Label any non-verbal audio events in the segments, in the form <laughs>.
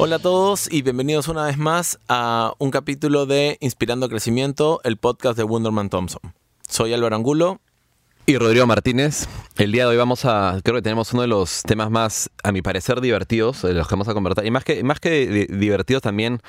Hola a todos y bienvenidos una vez más a un capítulo de Inspirando Crecimiento, el podcast de Wonderman Thompson. Soy Álvaro Angulo. Y Rodrigo Martínez. El día de hoy vamos a, creo que tenemos uno de los temas más, a mi parecer, divertidos, de los que vamos a conversar. Y más que, más que divertidos también,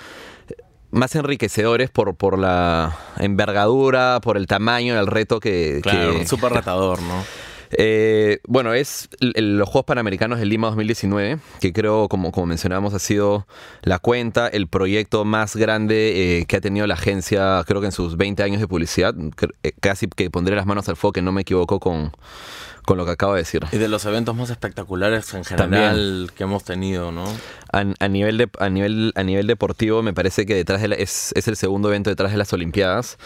más enriquecedores por, por la envergadura, por el tamaño, el reto que... Claro, súper retador, ¿no? Eh, bueno, es los Juegos Panamericanos de Lima 2019, que creo, como, como mencionábamos, ha sido la cuenta, el proyecto más grande eh, que ha tenido la agencia, creo que en sus 20 años de publicidad. Eh, casi que pondré las manos al fuego, que no me equivoco con, con lo que acabo de decir. Y de los eventos más espectaculares en general que hemos tenido, ¿no? A, nivel de, a, nivel, a nivel deportivo, me parece que detrás de es, es el segundo evento detrás de las Olimpiadas.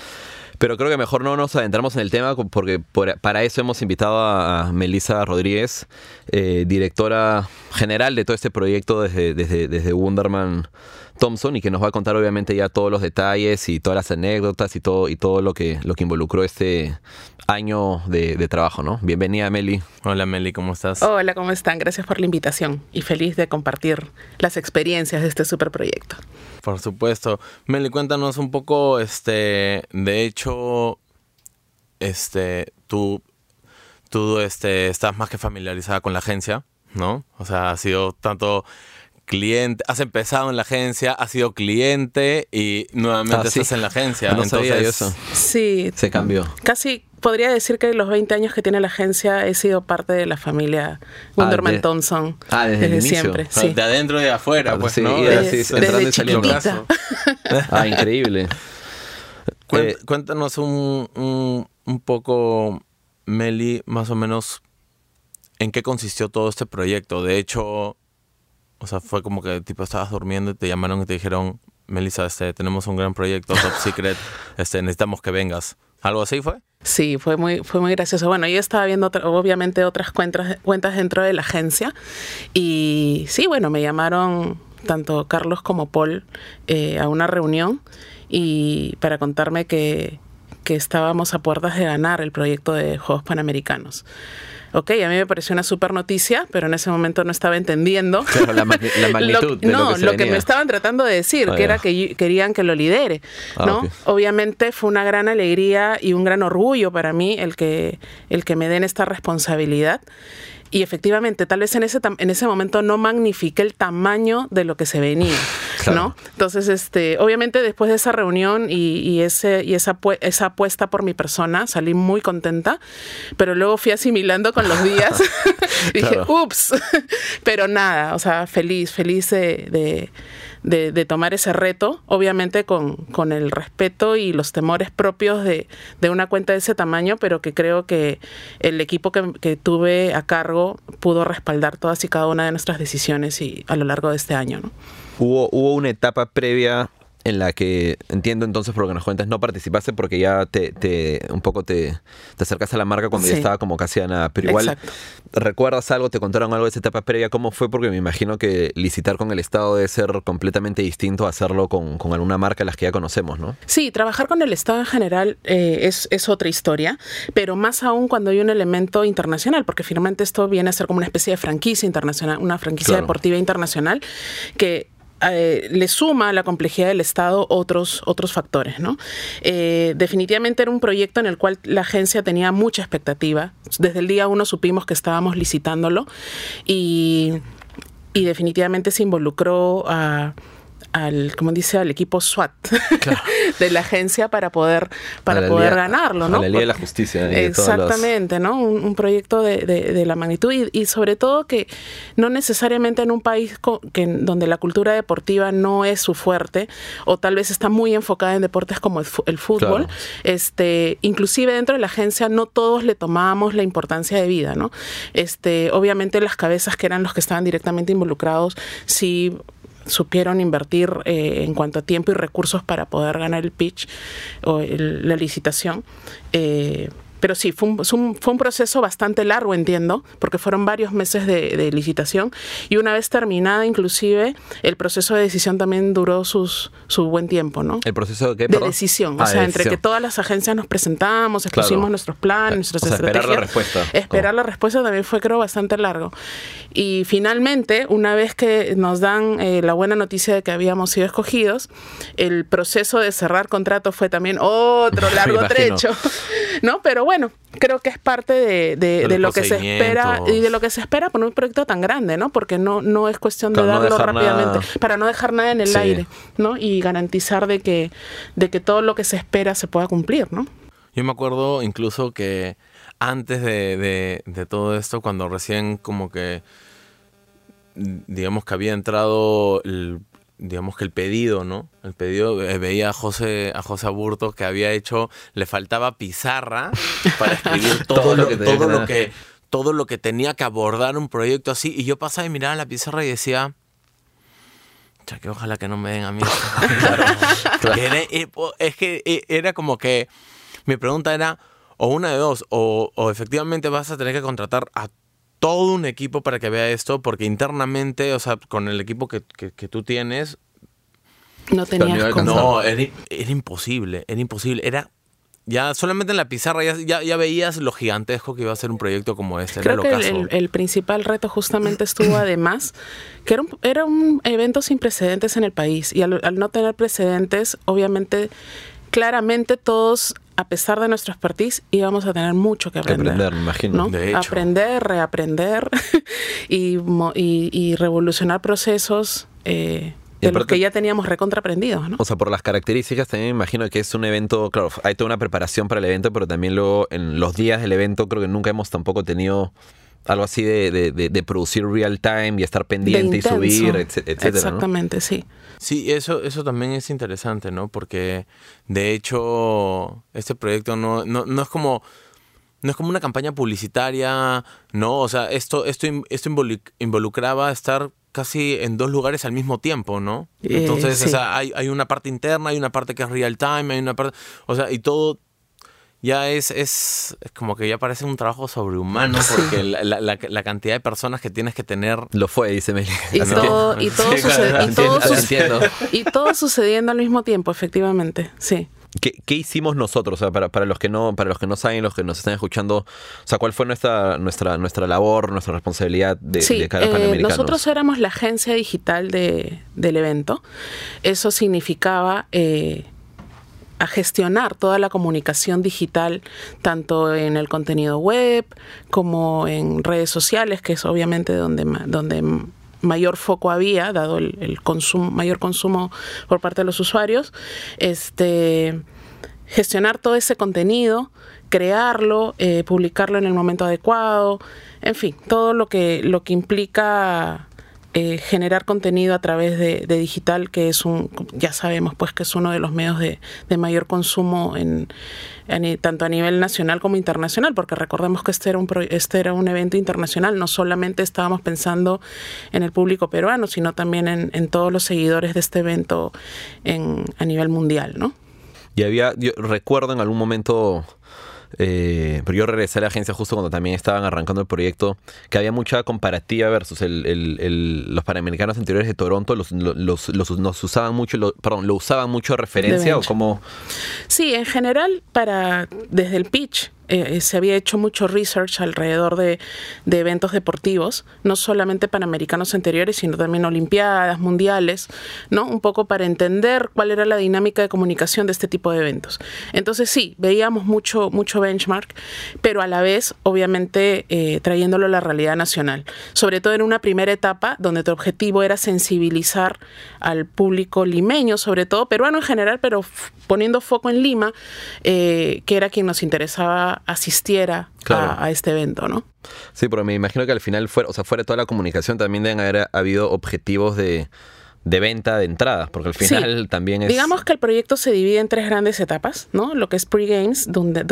Pero creo que mejor no nos adentramos en el tema porque para eso hemos invitado a Melissa Rodríguez, eh, directora general de todo este proyecto desde, desde, desde Wonderman Thompson y que nos va a contar obviamente ya todos los detalles y todas las anécdotas y todo, y todo lo que, lo que involucró este año de, de trabajo, ¿no? Bienvenida, Meli. Hola, Meli, ¿cómo estás? Hola, ¿cómo están? Gracias por la invitación y feliz de compartir las experiencias de este super proyecto. Por supuesto. Meli, cuéntanos un poco, este, de hecho, este, tú, tú, este, estás más que familiarizada con la agencia, ¿no? O sea, has sido tanto cliente, has empezado en la agencia, has sido cliente y nuevamente ah, estás en la agencia. No sabía eso. Sí. Se cambió. Casi podría decir que los 20 años que tiene la agencia he sido parte de la familia Wonderman Thompson. Ah, desde, siempre. Sí. De adentro y de afuera, pues, ¿no? desde chiquitita. <laughs> ah, increíble. Eh, cuéntanos un, un, un poco, Meli, más o menos en qué consistió todo este proyecto. De hecho, o sea, fue como que tipo estabas durmiendo y te llamaron y te dijeron, Melissa, este, tenemos un gran proyecto, top secret, <laughs> este, necesitamos que vengas. ¿Algo así fue? Sí, fue muy, fue muy gracioso. Bueno, yo estaba viendo obviamente otras cuentas, cuentas dentro de la agencia y sí, bueno, me llamaron tanto Carlos como Paul eh, a una reunión y para contarme que, que estábamos a puertas de ganar el proyecto de Juegos Panamericanos ok, a mí me pareció una super noticia, pero en ese momento no estaba entendiendo. la, <laughs> magnitud. lo, no, lo que, me estaban tratando de decir, ah, que era que querían que lo lidere, ah, ¿no? Obviamente fue una gran alegría y un gran orgullo para mí el que, el que me den esta responsabilidad. Y efectivamente, tal vez en ese, en ese momento no magnifique el tamaño de lo que se venía, <laughs> ¿no? Entonces, este, obviamente después de esa reunión y, ese, y esa, esa apuesta por mi persona, salí muy contenta, pero luego fui asimilando con los días. <laughs> <laughs> Dije, ups, pero nada, o sea, feliz, feliz de de, tomar ese reto, obviamente con, con, el respeto y los temores propios de, de, una cuenta de ese tamaño, pero que creo que el equipo que, que, tuve a cargo pudo respaldar todas y cada una de nuestras decisiones y a lo largo de este año. Hubo, hubo una etapa previa en la que entiendo entonces por lo que nos cuentas, no participaste porque ya te, te un poco te, te acercaste a la marca cuando ya estaba como casi a nada. Pero igual, ¿recuerdas algo? ¿Te contaron algo de esa etapa previa? ¿Cómo fue? Porque me imagino que licitar con el Estado debe ser completamente distinto a hacerlo con, con alguna marca de las que ya conocemos, ¿no? Sí, trabajar con el Estado en general eh, es, es otra historia, pero más aún cuando hay un elemento internacional, porque finalmente esto viene a ser como una especie de franquicia internacional, una franquicia deportiva internacional que eh, le suma a la complejidad del Estado otros, otros factores. ¿no? Eh, definitivamente era un proyecto en el cual la agencia tenía mucha expectativa. Desde el día uno supimos que estábamos licitándolo y, y definitivamente se involucró a al, como dice, al equipo SWAT <laughs> de la agencia para poder, para poder ganarlo, ¿no? A la Ley de la Justicia. Exactamente, ¿no? Un, proyecto de, de, la magnitud y, sobre todo que no necesariamente en un país que, donde la cultura deportiva no es su fuerte o tal vez está muy enfocada en deportes como el, fútbol, este, inclusive dentro de la agencia no todos le tomábamos la importancia de vida, ¿no? Este, obviamente las cabezas que eran los que estaban directamente involucrados sí supieron invertir eh, en cuanto a tiempo y recursos para poder ganar el pitch o la licitación. Eh, pero sí, fue un, fue un, proceso bastante largo, entiendo, porque fueron varios meses de, licitación y una vez terminada, inclusive, el proceso de decisión también duró sus, su buen tiempo, ¿no? ¿El proceso de qué? De decisión, o ah, sea, entre que todas las agencias nos presentamos, expusimos nuestros planes, nuestras estrategias. Esperar la respuesta. Esperar la respuesta también fue, creo, bastante largo. Y finalmente, una vez que nos dan eh, la buena noticia de que habíamos sido escogidos, el proceso de cerrar contrato fue también otro <laughs> largo trecho, <laughs> ¿no? Pero bueno, creo que es parte de, lo que se espera y de lo que se espera por un proyecto tan grande, ¿no? Porque no, no es cuestión de darlo rápidamente, para no dejar nada en el aire, ¿no? Y garantizar de que, de que todo lo que se espera se pueda cumplir, ¿no? Yo me acuerdo incluso que antes de, de todo esto, cuando recién como que digamos que había entrado el digamos que el pedido, ¿no? El pedido, eh, veía a José, a José Aburto que había hecho, le faltaba pizarra <laughs> para escribir todo, lo, que todo lo que todo lo que tenía que abordar un proyecto así. Y yo pasaba y miraba la pizarra y decía, que ojalá que no me den a mí. <laughs> Eh, es que eh, era como que mi pregunta era, o una de dos, o, o efectivamente vas a tener que contratar a todo un equipo para que vea esto, porque internamente, o sea, con el equipo que, tú tienes... No tenías No, era, imposible, era imposible. Era ya solamente en la pizarra ya, ya, veías lo gigantesco que iba a ser un proyecto como este. Creo que el, principal reto justamente estuvo además que era un, era un evento sin precedentes en el país y al, al no tener precedentes, obviamente, claramente todos a pesar de nuestra expertise, íbamos a tener mucho que aprender. aprender, me imagino. Aprender, reaprender <laughs> y, y, revolucionar procesos eh, de los que ya teníamos recontraprendidos. ¿no? O sea, por las características también me imagino que es un evento, claro, hay toda una preparación para el evento, pero también luego en los días del evento creo que nunca hemos tampoco tenido algo así de, de, producir real time y estar pendiente y subir, etcétera. Exactamente, sí. Sí, eso, eso también es interesante, ¿no? Porque de hecho este proyecto no, no, no es como no es como una campaña publicitaria, no, o sea, esto, esto, esto involucraba estar casi en dos lugares al mismo tiempo, ¿no? Eh, Entonces, o sea, hay, hay, una parte interna, hay una parte que es real time, hay una parte, o sea, y todo ya es, es, como que ya parece un trabajo sobrehumano porque la, la, cantidad de personas que tienes que tener... Lo fue, dice Meli. Y todo, y todo, y, todo sucediendo al mismo tiempo, efectivamente, sí. ¿Qué, ¿Qué, hicimos nosotros? O sea, para, para, los que no, para los que no saben, los que nos están escuchando, o sea, ¿cuál fue nuestra, nuestra, nuestra labor, nuestra responsabilidad de, de cada eh, Nosotros éramos la agencia digital de, del evento. Eso significaba eh, a gestionar toda la comunicación digital, tanto en el contenido web como en redes sociales, que es obviamente donde, donde mayor foco había, dado el, consumo, mayor consumo por parte de los usuarios. Este, gestionar todo ese contenido, crearlo, eh, publicarlo en el momento adecuado, en fin, todo lo que, lo que implica eh, generar contenido a través de, digital, que es un, ya sabemos pues que es uno de los medios de, mayor consumo en, tanto a nivel nacional como internacional, porque recordemos que este era, un, este era un evento internacional, no solamente estábamos pensando en el público peruano, sino también en, todos los seguidores de este evento en, a nivel mundial, ¿no? Y había, yo recuerdo en algún momento eh, pero yo regresé a la agencia justo cuando también estaban arrancando el proyecto, que había mucha comparativa versus los panamericanos anteriores de Toronto, los, los, nos usaban mucho, perdón, lo usaban mucho de referencia o como... Sí, en general, para desde el pitch eh, se había hecho mucho research alrededor de, eventos deportivos, no solamente panamericanos anteriores, sino también olimpiadas, mundiales, ¿no? Un poco para entender cuál era la dinámica de comunicación de este tipo de eventos. Entonces sí, veíamos mucho, mucho benchmark, pero a la vez, obviamente, eh, trayéndolo a la realidad nacional. Sobre todo en una primera etapa donde tu objetivo era sensibilizar al público limeño, sobre todo peruano en general, pero poniendo foco en Lima, eh, que era quien nos interesaba asistiera a, este evento, ¿no? Sí, pero me imagino que al final fuera, o sea, fuera toda la comunicación también deben haber habido objetivos de de venta de entradas, porque al final también es... Digamos que el proyecto se divide en tres grandes etapas, ¿no? Lo que es pre-games, donde,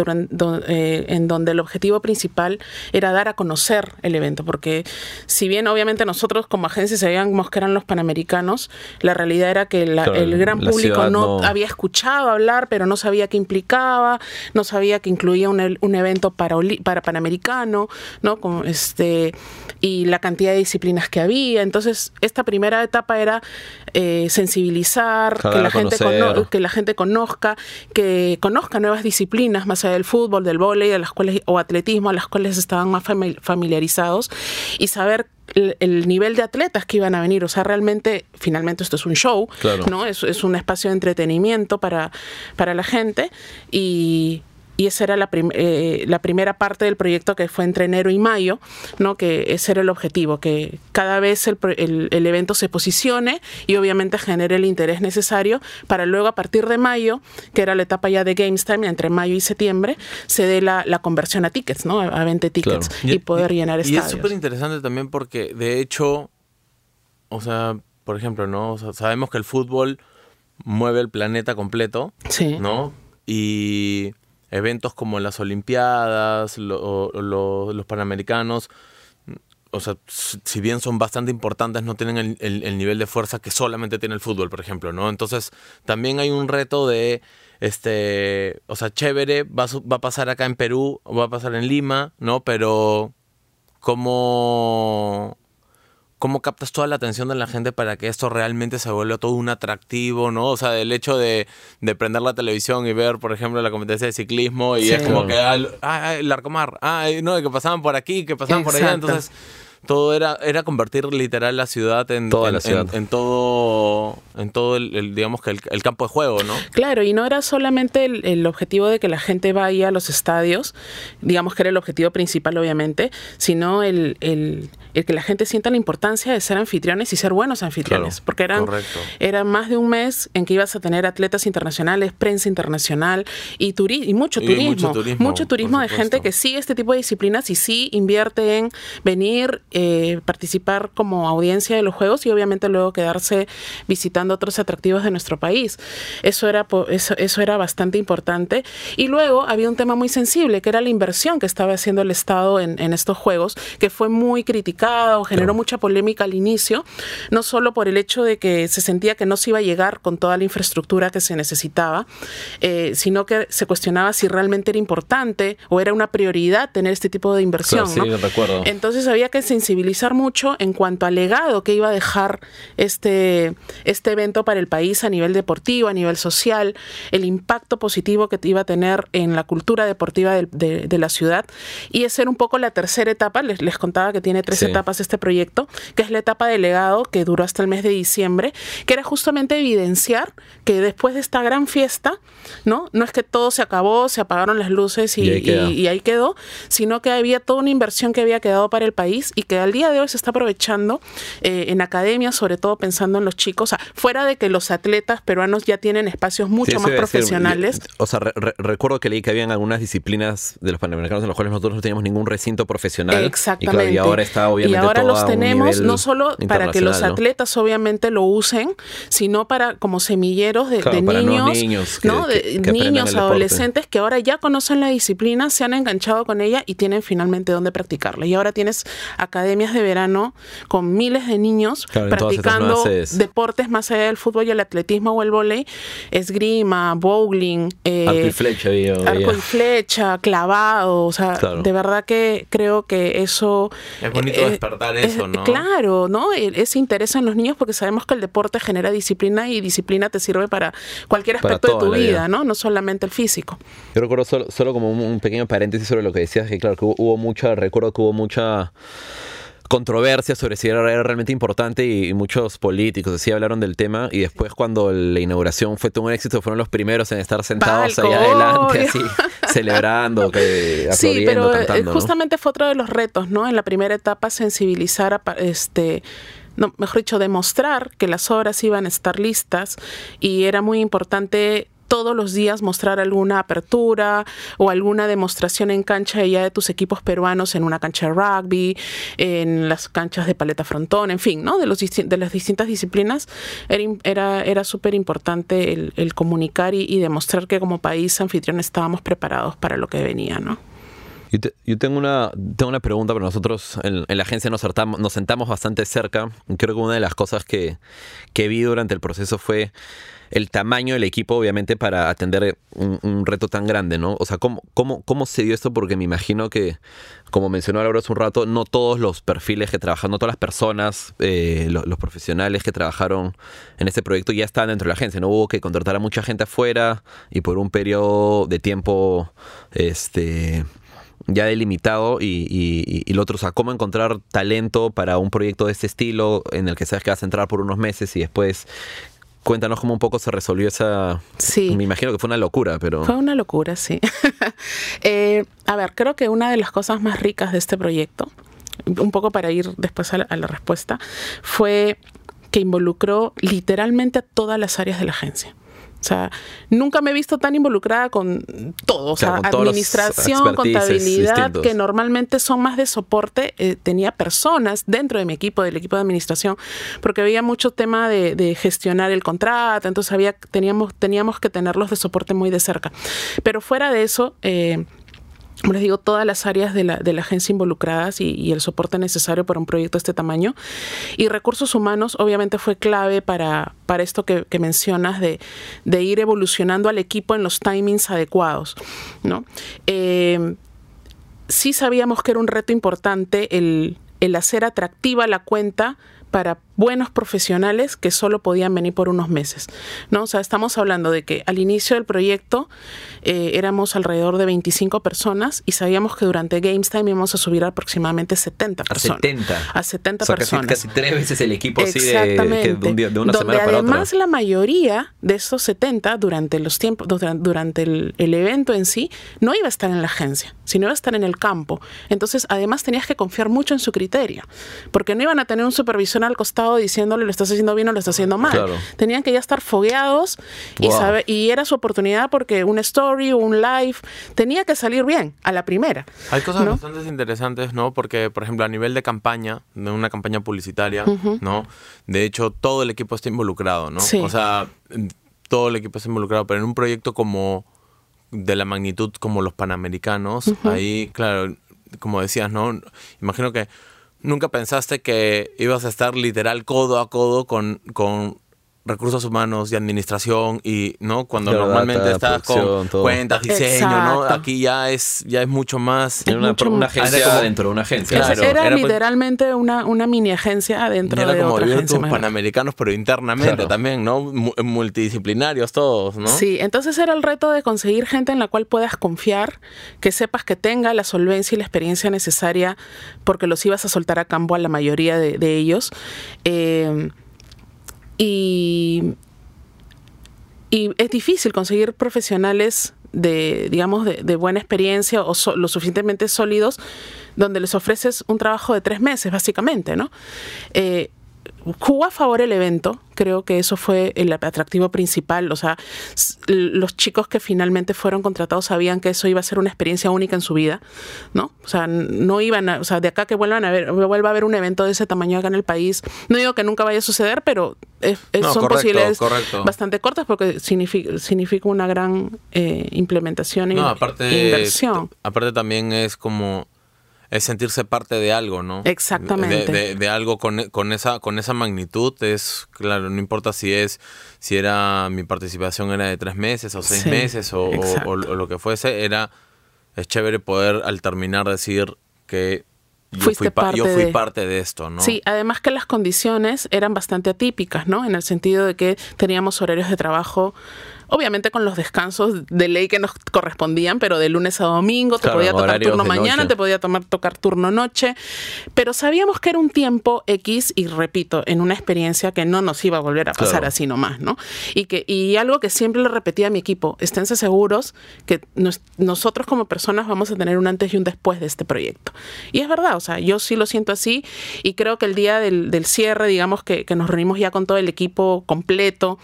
eh, en donde el objetivo principal era dar a conocer el evento, porque si bien obviamente nosotros como agencia sabíamos que eran los panamericanos, la realidad era que el gran público no, había escuchado hablar, pero no sabía qué implicaba, no sabía que incluía un, un evento para, para panamericano, ¿no? Como este, y la cantidad de disciplinas que había. Entonces, esta primera etapa era eh, sensibilizar, que la, gente que la gente conozca, que conozca nuevas disciplinas más allá del fútbol, del vóley, las cuales, o atletismo, a las cuales estaban más familiarizados y saber el, nivel de atletas que iban a venir. O sea, realmente, finalmente esto es un show, ¿no? Es, es, un espacio de entretenimiento para, para la gente y, y esa era la, eh, la, primera parte del proyecto que fue entre enero y mayo, ¿no? que ese era el objetivo, que cada vez el, el, evento se posicione y obviamente genere el interés necesario para luego a partir de mayo, que era la etapa ya de Games Time, entre mayo y septiembre, se dé la, la conversión a tickets, ¿no? a 20 tickets y, poder llenar estadios. Y es súper interesante también porque de hecho, o sea, por ejemplo, ¿no? sabemos que el fútbol mueve el planeta completo, sí. ¿no? Y eventos como las Olimpiadas, los Panamericanos, o sea, si bien son bastante importantes, no tienen el, nivel de fuerza que solamente tiene el fútbol, por ejemplo, ¿no? Entonces, también hay un reto de, este, o sea, chévere, va, va a pasar acá en Perú, va a pasar en Lima, ¿no? Pero, ¿cómo, cómo captas toda la atención de la gente para que esto realmente se vuelva todo un atractivo, ¿no? O sea, el hecho de, prender la televisión y ver, por ejemplo, la competencia de ciclismo y es como que, ah, el Arcomar, ah, no, que pasaban por aquí, que pasaban por allá, entonces todo era, era convertir literal la ciudad en, Toda la ciudad. En, todo, en todo el, digamos que el, campo de juego, ¿no? Claro, y no era solamente el, objetivo de que la gente vaya a los estadios, digamos que era el objetivo principal, obviamente, sino el, el, que la gente sienta la importancia de ser anfitriones y ser buenos anfitriones, porque eran, era más de un mes en que ibas a tener atletas internacionales, prensa internacional y, y, mucho, turismo, mucho turismo. Mucho turismo de gente que sigue este tipo de disciplinas y sí invierte en venir eh, participar como audiencia de los juegos y obviamente luego quedarse visitando otros atractivos de nuestro país. Eso era, eso, eso era bastante importante. Y luego había un tema muy sensible, que era la inversión que estaba haciendo el Estado en, en estos juegos, que fue muy criticado, generó mucha polémica al inicio, no solo por el hecho de que se sentía que no se iba a llegar con toda la infraestructura que se necesitaba, eh, sino que se cuestionaba si realmente era importante o era una prioridad tener este tipo de inversión. sí, recuerdo. Entonces había que sensibilizar mucho en cuanto al legado que iba a dejar este, este evento para el país a nivel deportivo, a nivel social, el impacto positivo que iba a tener en la cultura deportiva de, la ciudad. Y esa era un poco la tercera etapa, les, les contaba que tiene tres etapas este proyecto, que es la etapa de legado que duró hasta el mes de diciembre, que era justamente evidenciar que después de esta gran fiesta, ¿no? No es que todo se acabó, se apagaron las luces y, y ahí quedó, sino que había toda una inversión que había quedado para el país y que al día de hoy se está aprovechando eh, en academias, sobre todo pensando en los chicos, fuera de que los atletas peruanos ya tienen espacios mucho más profesionales. o sea, recuerdo que leí que habían algunas disciplinas de los panamericanos en los cuales nosotros no teníamos ningún recinto profesional. Exactamente. Y, ahora está obviamente Y ahora los tenemos no solo para que los atletas obviamente lo usen, sino para como semilleros de, niños, ¿no? de niños, adolescentes que ahora ya conocen la disciplina, se han enganchado con ella y tienen finalmente dónde practicarla. Y ahora tienes academias de verano con miles de niños practicando deportes más allá del fútbol y el atletismo o el volei, esgrima, bowling, eh, arco y flecha, arco y flecha, clavado, o sea, de verdad que creo que eso es bonito eh, despertar eso, ¿no? Claro, ¿no? Ese interés en los niños porque sabemos que el deporte genera disciplina y disciplina te sirve para cualquier aspecto de tu vida, ¿no? No solamente el físico. Yo recuerdo solo, solo como un, pequeño paréntesis sobre lo que decías, que claro, que hubo mucha, recuerdo que hubo mucha controversia sobre si era realmente importante y, muchos políticos así hablaron del tema y después cuando la inauguración fue todo un éxito fueron los primeros en estar sentados ahí adelante así <laughs> celebrando que sí pero eh, justamente fue otro de los retos no en la primera etapa sensibilizar a este no, mejor dicho, demostrar que las obras iban a estar listas y era muy importante todos los días mostrar alguna apertura o alguna demostración en cancha ya de tus equipos peruanos en una cancha de rugby, en las canchas de paleta frontón, en fin, ¿no? De, los, de las distintas disciplinas, era, era, era súper importante el, comunicar y, y demostrar que como país anfitrión estábamos preparados para lo que venía, ¿no? Yo, tengo, una, tengo una pregunta, pero nosotros en, la agencia nos, nos, sentamos bastante cerca. Creo que una de las cosas que, que, vi durante el proceso fue el tamaño del equipo, obviamente, para atender un, reto tan grande, ¿no? O sea, ¿cómo, cómo, ¿cómo se dio esto? Porque me imagino que, como mencionó Laura hace un rato, no todos los perfiles que trabajan, no todas las personas, eh, los, los, profesionales que trabajaron en este proyecto ya estaban dentro de la agencia, ¿no? Hubo que contratar a mucha gente afuera y por un periodo de tiempo, este ya delimitado y, y, lo otro, o sea, cómo encontrar talento para un proyecto de este estilo en el que sabes que vas a entrar por unos meses y después cuéntanos cómo un poco se resolvió esa... Sí. Me imagino que fue una locura, pero... Fue una locura, sí. <laughs> Eh, a ver, creo que una de las cosas más ricas de este proyecto, un poco para ir después a la respuesta, fue que involucró literalmente a todas las áreas de la agencia. O sea, nunca me he visto tan involucrada con todo, o sea, administración, contabilidad, que normalmente son más de soporte. Eh, tenía personas dentro de mi equipo, del equipo de administración, porque había mucho tema de, gestionar el contrato, entonces había, teníamos, teníamos que tenerlos de soporte muy de cerca. Pero fuera de eso, eh, les digo, todas las áreas de la, de la agencia involucradas y, el soporte necesario para un proyecto de este tamaño. Y recursos humanos obviamente fue clave para, para esto que, mencionas de, ir evolucionando al equipo en los timings adecuados. ¿no? Eh, sí sabíamos que era un reto importante el, el hacer atractiva la cuenta para buenos profesionales que solo podían venir por unos meses. ¿no? O sea, estamos hablando de que al inicio del proyecto eh, éramos alrededor de 25 personas y sabíamos que durante Games Time íbamos a subir aproximadamente 70 personas. A 70. A 70 personas. Casi, tres veces el equipo así de, un día, de una Donde semana para además la mayoría de esos 70 durante los tiempos, durante el, el evento en sí, no iba a estar en la agencia, sino iba a estar en el campo. Entonces, además tenías que confiar mucho en su criterio, porque no iban a tener un supervisor al costado diciéndole lo estás haciendo bien o lo estás haciendo mal. Tenían que ya estar fogueados y, y era su oportunidad porque un story o un live tenía que salir bien a la primera. Hay cosas bastante interesantes, ¿no? Porque, por ejemplo, a nivel de campaña, de una campaña publicitaria, ¿no? De hecho, todo el equipo está involucrado, ¿no? O sea, todo el equipo está involucrado, pero en un proyecto como de la magnitud como los panamericanos, ahí, claro, como decías, ¿no? Imagino que nunca pensaste que ibas a estar literal codo a codo con, con recursos humanos y administración y no cuando normalmente estás con cuentas diseño no aquí ya es ya es mucho más. Una, una, agencia dentro de una agencia. Era, pues literalmente una, una mini agencia dentro de como otra agencia panamericanos pero internamente también no multidisciplinarios todos no sí entonces era el reto de conseguir gente en la cual puedas confiar que sepas que tenga la solvencia y la experiencia necesaria porque los ibas a soltar a campo a la mayoría de, de ellos. Eh, y, es difícil conseguir profesionales de, digamos, de, buena experiencia o lo suficientemente sólidos donde les ofreces un trabajo de tres meses, básicamente, ¿no? Eh, jugó a favor el evento, creo que eso fue el atractivo principal, o sea, los chicos que finalmente fueron contratados sabían que eso iba a ser una experiencia única en su vida, ¿no? O sea, no iban a, o sea, de acá que vuelvan a ver, vuelva a haber un evento de ese tamaño acá en el país, no digo que nunca vaya a suceder, pero son posibilidades bastante cortas porque significa, significa una gran eh, implementación y inversión. Aparte también es como es sentirse parte de algo, ¿no? Exactamente. De, algo con, con, esa, con esa magnitud. Es, claro, no importa si es, si era, mi participación era de tres meses o seis meses o, lo que fuese, era, es chévere poder al terminar decir que yo fui, parte yo fui parte de esto, ¿no? Sí, además que las condiciones eran bastante atípicas, ¿no? En el sentido de que teníamos horarios de trabajo obviamente con los descansos de ley que nos correspondían, pero de lunes a domingo, te podía tocar turno mañana, te podía tomar, tocar turno noche, pero sabíamos que era un tiempo X y repito, en una experiencia que no nos iba a volver a pasar así nomás, ¿no? Y, que, y algo que siempre le repetía a mi equipo, esténse seguros que nosotros como personas vamos a tener un antes y un después de este proyecto. Y es verdad, o sea, yo sí lo siento así y creo que el día del, cierre, digamos que, que nos reunimos ya con todo el equipo completo,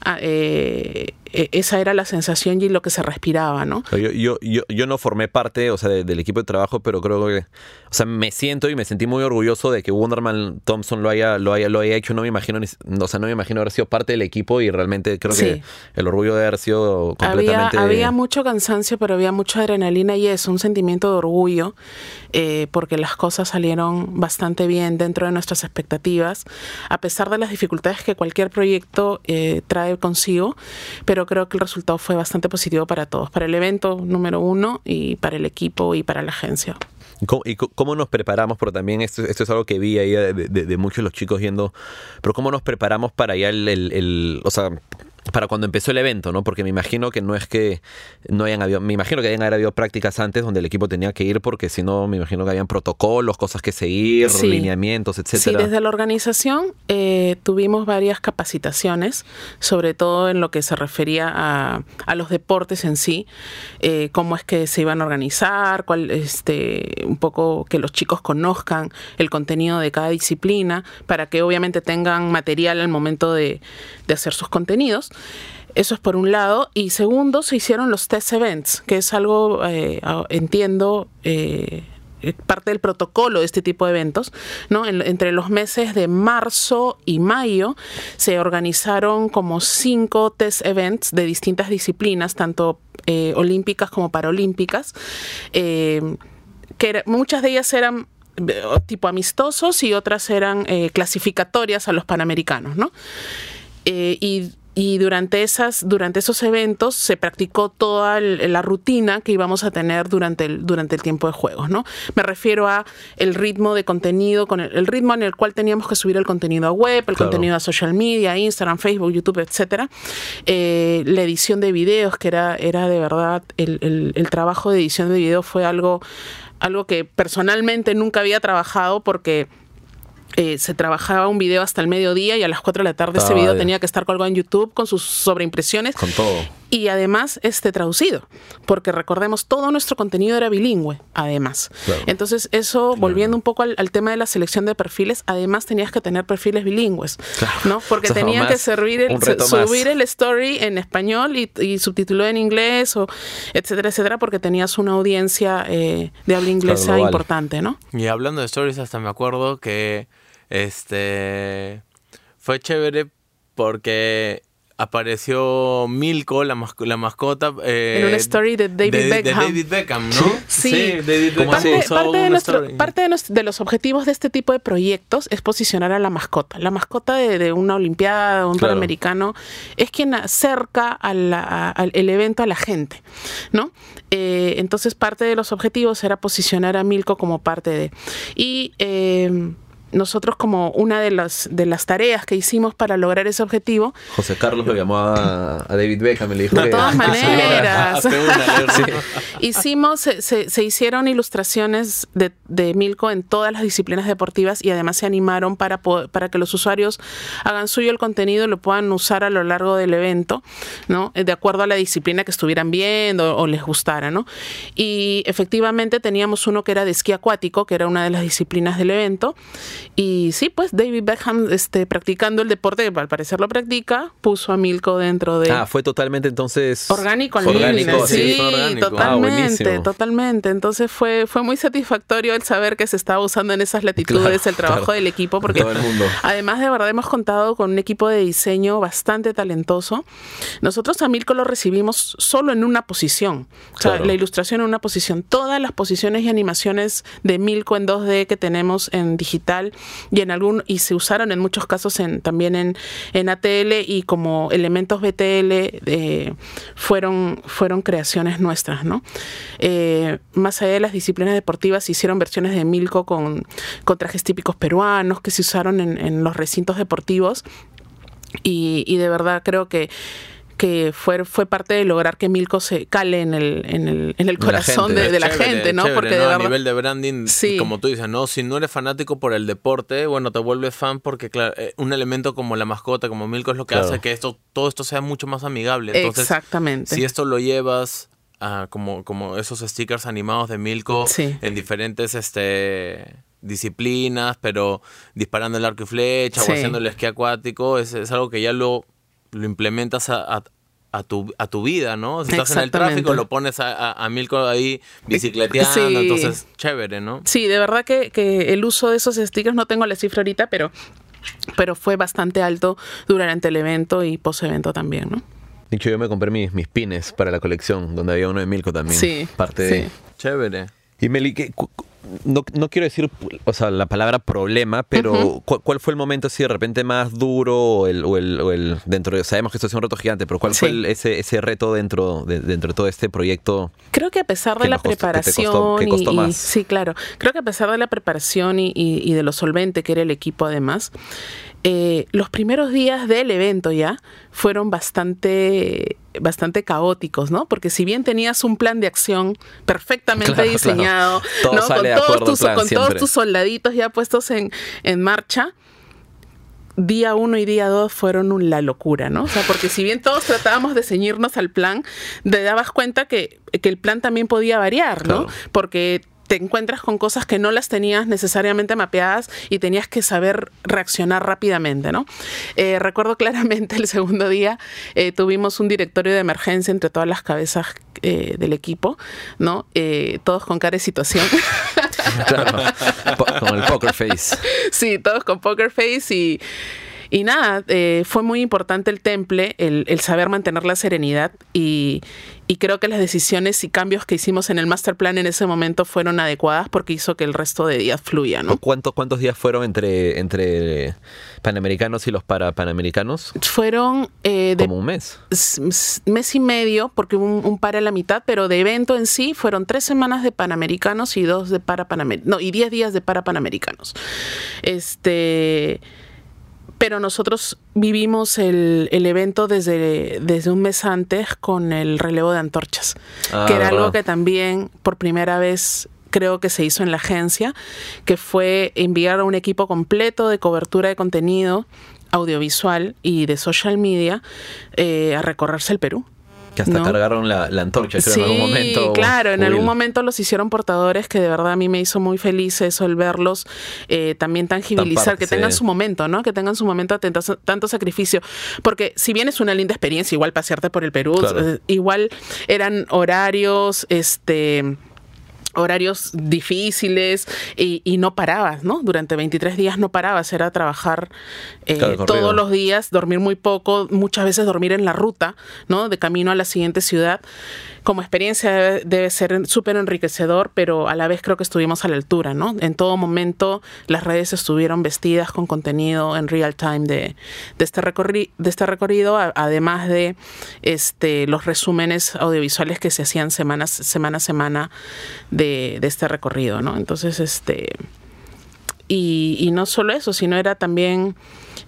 Ah, eh, esa era la sensación y lo que se respiraba, ¿no? Yo, yo, yo, yo no formé parte, o sea, del equipo de trabajo, pero creo que, o sea, me siento y me sentí muy orgulloso de que Wonderman Thompson lo haya, lo haya, lo haya hecho. No me imagino, o sea, no me imagino haber sido parte del equipo y realmente creo que el orgullo de haber sido completamente... Había, había mucho cansancio, pero había mucha adrenalina y es un sentimiento de orgullo eh, porque las cosas salieron bastante bien dentro de nuestras expectativas, a pesar de las dificultades que cualquier proyecto eh, trae consigo, pero creo que el resultado fue bastante positivo para todos, para el evento número uno y para el equipo y para la agencia. ¿Y cómo nos preparamos? Pero también esto, esto es algo que vi ahí de, muchos de los chicos yendo, pero ¿cómo nos preparamos para ya el, el, el, o sea, para cuando empezó el evento, ¿no? Porque me imagino que no es que no hayan habido, me imagino que hayan habido prácticas antes donde el equipo tenía que ir porque si no, me imagino que habían protocolos, cosas que seguir, lineamientos, etcétera. Sí, desde la organización eh, tuvimos varias capacitaciones, sobre todo en lo que se refería a, a los deportes en sí, eh, cómo es que se iban a organizar, cuál, este, un poco que los chicos conozcan el contenido de cada disciplina, para que obviamente tengan material al momento de, de hacer sus contenidos. Eso es por un lado. Y segundo, se hicieron los test events, que es algo, eh, entiendo, eh, parte del protocolo de este tipo de eventos, ¿no? entre los meses de marzo y mayo se organizaron como cinco test events de distintas disciplinas, tanto eh, olímpicas como paralímpicas, que muchas de ellas eran tipo amistosos y otras eran clasificatorias a los panamericanos, ¿no? Y durante, esas, durante esos eventos se practicó toda la rutina que íbamos a tener durante el, durante el tiempo de juegos, ¿no? Me refiero a el ritmo de contenido, con el, ritmo en el cual teníamos que subir el contenido a web, el contenido a social media, Instagram, Facebook, YouTube, etcétera. Eh, la edición de videos, que era, era de verdad, el, el trabajo de edición de video fue algo, algo que personalmente nunca había trabajado porque eh, se trabajaba un video hasta el mediodía y a las 4 de la tarde ese video tenía que estar colgado en YouTube con sus sobreimpresiones. Con todo. Y además este traducido, porque recordemos, todo nuestro contenido era bilingüe, además. Entonces eso, volviendo un poco al, tema de la selección de perfiles, además tenías que tener perfiles bilingües, ¿no? Porque tenían que servir el, subir el story en español y, y subtitulado en inglés, o etcétera, etcétera, porque tenías una audiencia eh, de habla inglesa importante, ¿no? Y hablando de stories, hasta me acuerdo que este fue chévere porque apareció Milko, la, la mascota. Eh, en una story de David Beckham. De David Beckham, ¿no? Sí, David Beckham. Parte, de, los objetivos de este tipo de proyectos es posicionar a la mascota. La mascota de, una Olimpiada, un claro. Panamericano, es quien acerca al evento a la gente, ¿no? Eh, entonces, parte de los objetivos era posicionar a Milko como parte de. Y. Eh, nosotros como una de las, de las tareas que hicimos para lograr ese objetivo. José Carlos lo llamó a, David Beckham y le dijo De todas <laughs> maneras. <laughs> Hicimos, se, se, hicieron ilustraciones de, de, Milko en todas las disciplinas deportivas y además se animaron para, para que los usuarios hagan suyo el contenido y lo puedan usar a lo largo del evento, ¿no? De acuerdo a la disciplina que estuvieran viendo o, les gustara, ¿no? Y efectivamente teníamos uno que era de esquí acuático, que era una de las disciplinas del evento. Y sí, pues David Beckham este, practicando el deporte, al parecer lo practica, puso a Milko dentro de... Ah, fue totalmente entonces... Orgánico en orgánico, sí, sí totalmente, ah, totalmente. Entonces fue, fue muy satisfactorio el saber que se estaba usando en esas latitudes el trabajo del equipo, porque además de verdad hemos contado con un equipo de diseño bastante talentoso. Nosotros a Milko lo recibimos solo en una posición, o sea, la ilustración en una posición. Todas las posiciones y animaciones de Milko en 2D que tenemos en digital y en algún y se usaron en muchos casos en, también en, en ATL y como elementos BTL eh, fueron, fueron creaciones nuestras, ¿no? Eh, más allá de las disciplinas deportivas se hicieron versiones de Milko con, con trajes típicos peruanos que se usaron en, en los recintos deportivos y de verdad creo que que fue, fue parte de lograr que Milko se cale en el, en el, en el corazón de, la gente, ¿no? Porque de a nivel de branding, como tú dices, no, si no eres fanático por el deporte, bueno, te vuelves fan porque, claro, eh, un elemento como la mascota, como Milko, es lo que hace que esto, todo esto sea mucho más amigable. Entonces, Exactamente. Si esto lo llevas a como, como esos stickers animados de Milko en diferentes este disciplinas, pero disparando el arco y flecha o haciendo el esquí acuático, es, es algo que ya lo lo implementas a, a tu, a tu vida, ¿no? Si estás en el tráfico, lo pones a, a, Milko ahí bicicleteando, entonces chévere, ¿no? Sí, de verdad que, que, el uso de esos stickers, no tengo la cifra ahorita, pero, pero fue bastante alto durante el evento y post-evento también, ¿no? Dicho, yo me compré mis, mis pines para la colección, donde había uno de Milko también. Sí. Parte de... Chévere. Y Meli, no, no, quiero decir o sea, la palabra problema, pero ¿cuál, fue el momento así de repente más duro o el, o el, dentro de, sabemos que esto es un reto gigante, pero ¿cuál fue ese, ese reto dentro de, dentro de todo este proyecto? Creo que a pesar de la preparación y, sí, claro, creo que a pesar de la preparación y, y de lo solvente que era el equipo además, eh, los primeros días del evento ya fueron bastante bastante caóticos, ¿no? Porque si bien tenías un plan de acción perfectamente diseñado, <laughs> ¿no? con, todos, tus, con todos tus soldaditos ya puestos en, en marcha, día uno y día dos fueron la locura, ¿no? O sea, porque si bien todos tratábamos de ceñirnos al plan, te dabas cuenta que, que el plan también podía variar, ¿no? Porque te encuentras con cosas que no las tenías necesariamente mapeadas y tenías que saber reaccionar rápidamente, ¿no? Eh, recuerdo claramente el segundo día eh, tuvimos un directorio de emergencia entre todas las cabezas eh, del equipo, ¿no? todos con cara de situación. <laughs> con el poker face. Sí, todos con poker face y y nada, eh, fue muy importante el temple, el, saber mantener la serenidad y, creo que las decisiones y cambios que hicimos en el master plan en ese momento fueron adecuadas porque hizo que el resto de días fluya, ¿no? ¿Cuántos, cuántos días fueron entre, entre panamericanos y los para panamericanos? Fueron... Eh, Como un mes. Mes y medio, porque hubo un, un, par a la mitad, pero de evento en sí fueron tres semanas de panamericanos y dos de para panamericanos. No, y diez días de para panamericanos. Este pero nosotros vivimos el, evento desde, desde un mes antes con el relevo de antorchas, ah, que era algo que también por primera vez creo que se hizo en la agencia, que fue enviar a un equipo completo de cobertura de contenido audiovisual y de social media eh, a recorrerse el Perú. Que hasta cargaron la, antorcha, en algún momento. Claro, en algún momento los hicieron portadores que de verdad a mí me hizo muy feliz eso, el verlos eh, también tangibilizar, que tengan su momento, ¿no? Que tengan su momento de tanto, sacrificio. Porque si bien es una linda experiencia, igual pasearte por el Perú, eh, igual eran horarios, este horarios difíciles y, no parabas, ¿no? Durante 23 días no parabas, era trabajar eh, todos los días, dormir muy poco, muchas veces dormir en la ruta, ¿no? De camino a la siguiente ciudad como experiencia debe, ser súper enriquecedor, pero a la vez creo que estuvimos a la altura, ¿no? En todo momento las redes estuvieron vestidas con contenido en real time de, este, recorri de este recorrido, además de este, los resúmenes audiovisuales que se hacían semanas, semana a semana de, este recorrido, ¿no? Entonces, este... Y, y no solo eso, sino era también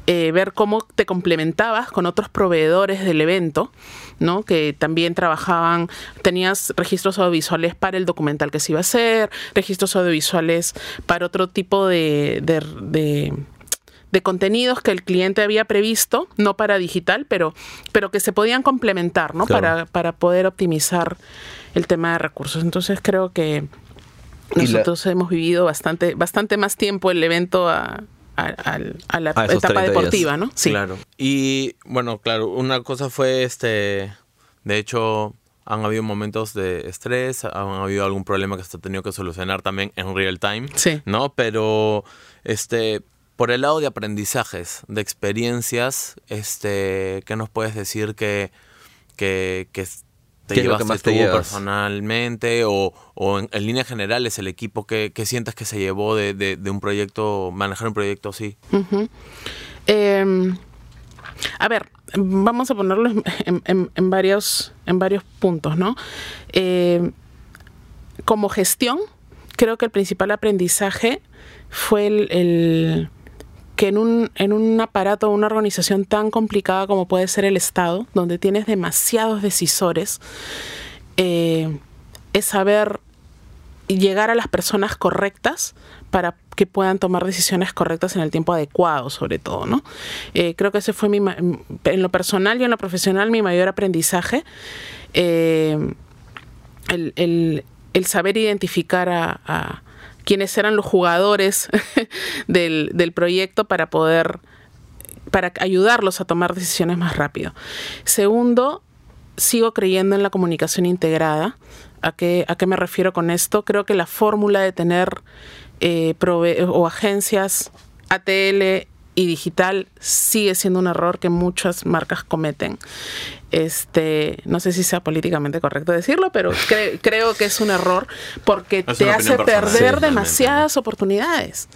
eh, ver cómo te complementabas con otros proveedores del evento, ¿no? Que también trabajaban, tenías registros audiovisuales para el documental que se iba a hacer, registros audiovisuales para otro tipo de, de, contenidos que el cliente había previsto, no para digital, pero, pero que se podían complementar, ¿no? Para, para poder optimizar el tema de recursos. Entonces creo que nosotros hemos vivido bastante, bastante más tiempo el evento a, a, la etapa deportiva, ¿no? Sí. Claro. Y bueno, claro, una cosa fue este, de hecho, han habido momentos de estrés, han habido algún problema que se ha tenido que solucionar también en real time, sí. ¿no? Pero este por el lado de aprendizajes, de experiencias, este, ¿qué nos puedes decir que, que, que te llevas más tú personalmente o, o en, línea general es el equipo que, sientas que se llevó de, de, un proyecto, manejar un proyecto así? Em, a ver, vamos a ponerlo en, en, varios, en varios puntos, ¿no? Em, como gestión, creo que el principal aprendizaje fue el que en un, en un aparato, una organización tan complicada como puede ser el Estado, donde tienes demasiados decisores, eh, es saber llegar a las personas correctas para que puedan tomar decisiones correctas en el tiempo adecuado, sobre todo, ¿no? Eh, creo que ese fue mi, en lo personal y en lo profesional mi mayor aprendizaje. Eh, el, saber identificar a quiénes eran los jugadores <laughs> del, proyecto para poder para ayudarlos a tomar decisiones más rápido. Segundo, sigo creyendo en la comunicación integrada. ¿A qué, ¿A qué me refiero con esto? Creo que la fórmula de tener eh, o agencias ATL y digital sigue siendo un error que muchas marcas cometen. Este, no sé si sea políticamente correcto decirlo, pero <laughs> creo que es un error porque te hace perder demasiadas oportunidades.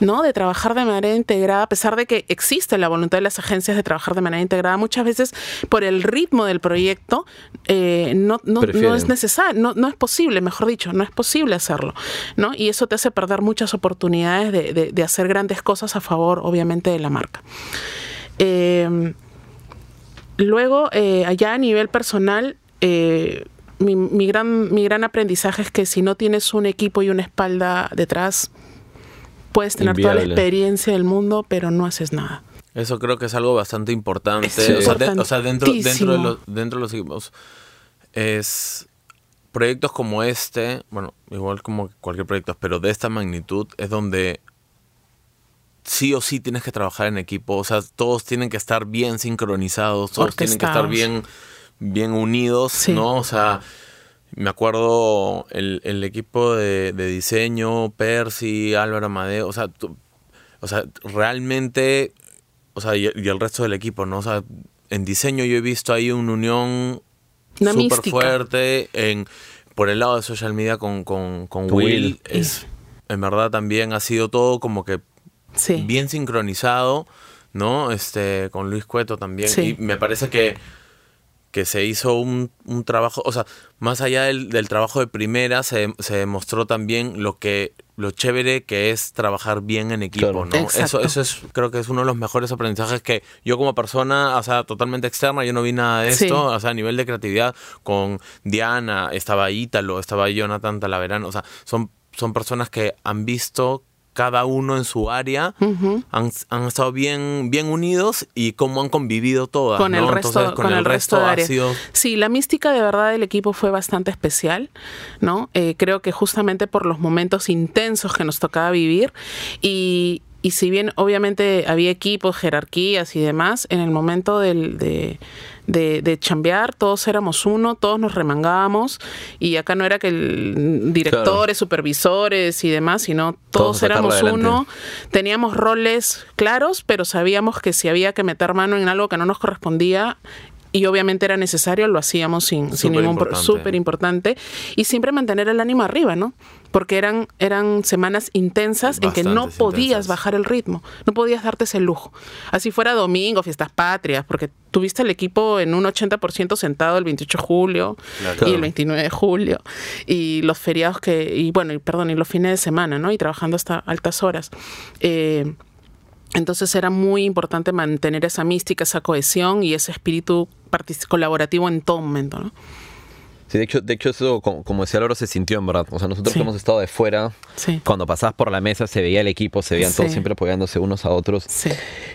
¿no? De trabajar de manera integrada, a pesar de que existe la voluntad de las agencias de trabajar de manera integrada, muchas veces por el ritmo del proyecto eh, no, no, es necesario, no, no, es posible, mejor dicho, no es posible hacerlo, ¿no? Y eso te hace perder muchas oportunidades de, hacer grandes cosas a favor, obviamente, de la marca. Em, luego, eh, allá a nivel personal, eh, mi, mi, gran, mi gran aprendizaje es que si no tienes un equipo y una espalda detrás, puedes tener toda la experiencia del mundo, pero no haces nada. Eso creo que es algo bastante importante. o, sea, dentro, dentro, de los, dentro de los equipos es proyectos como este, bueno, igual como cualquier proyecto, pero de esta magnitud es donde sí o sí tienes que trabajar en equipo. O sea, todos tienen que estar bien sincronizados, todos tienen que estar bien, bien unidos, ¿no? O sea, me acuerdo el, el equipo de, de, diseño, Percy, Álvaro Amadeo, o sea, o sea, realmente, o sea, y, el resto del equipo, ¿no? O sea, en diseño yo he visto ahí una unión súper fuerte en por el lado de social media con, con, con Will. Es, en verdad también ha sido todo como que bien sincronizado, ¿no? Este, con Luis Cueto también. Y me parece que que se hizo un, un, trabajo, o sea, más allá del, del trabajo de primera, se, se, demostró también lo que lo chévere que es trabajar bien en equipo, ¿no? Eso, eso es, creo que es uno de los mejores aprendizajes que yo como persona, o sea, totalmente externa, yo no vi nada de esto, o sea, a nivel de creatividad, con Diana, estaba Ítalo, estaba Jonathan Talaverano, o sea, son, son personas que han visto cada uno en su área han, estado bien, bien unidos y cómo han convivido todas. Con el resto, con, el, resto, de áreas. Sí, la mística de verdad del equipo fue bastante especial, ¿no? Eh, creo que justamente por los momentos intensos que nos tocaba vivir y, y si bien obviamente había equipos, jerarquías y demás, en el momento del, de, de, chambear, todos éramos uno, todos nos remangábamos. Y acá no era que el directores, supervisores y demás, sino todos, éramos uno, teníamos roles claros, pero sabíamos que si había que meter mano en algo que no nos correspondía, y obviamente era necesario, lo hacíamos sin, sin ningún súper importante y siempre mantener el ánimo arriba, ¿no? Porque eran, eran semanas intensas en que no podías bajar el ritmo, no podías darte ese lujo. Así fuera domingo, fiestas patrias, porque tuviste el equipo en un 80% sentado el 28 de julio y el 29 de julio y los feriados que, y bueno, y, perdón, y los fines de semana, ¿no? Y trabajando hasta altas horas. Eh, entonces era muy importante mantener esa mística, esa cohesión y ese espíritu colaborativo en todo momento, ¿no? Sí, de hecho, de hecho eso, como, decía Laura, se sintió en verdad. O sea, nosotros hemos estado de fuera, cuando pasabas por la mesa se veía el equipo, se veían todos siempre apoyándose unos a otros.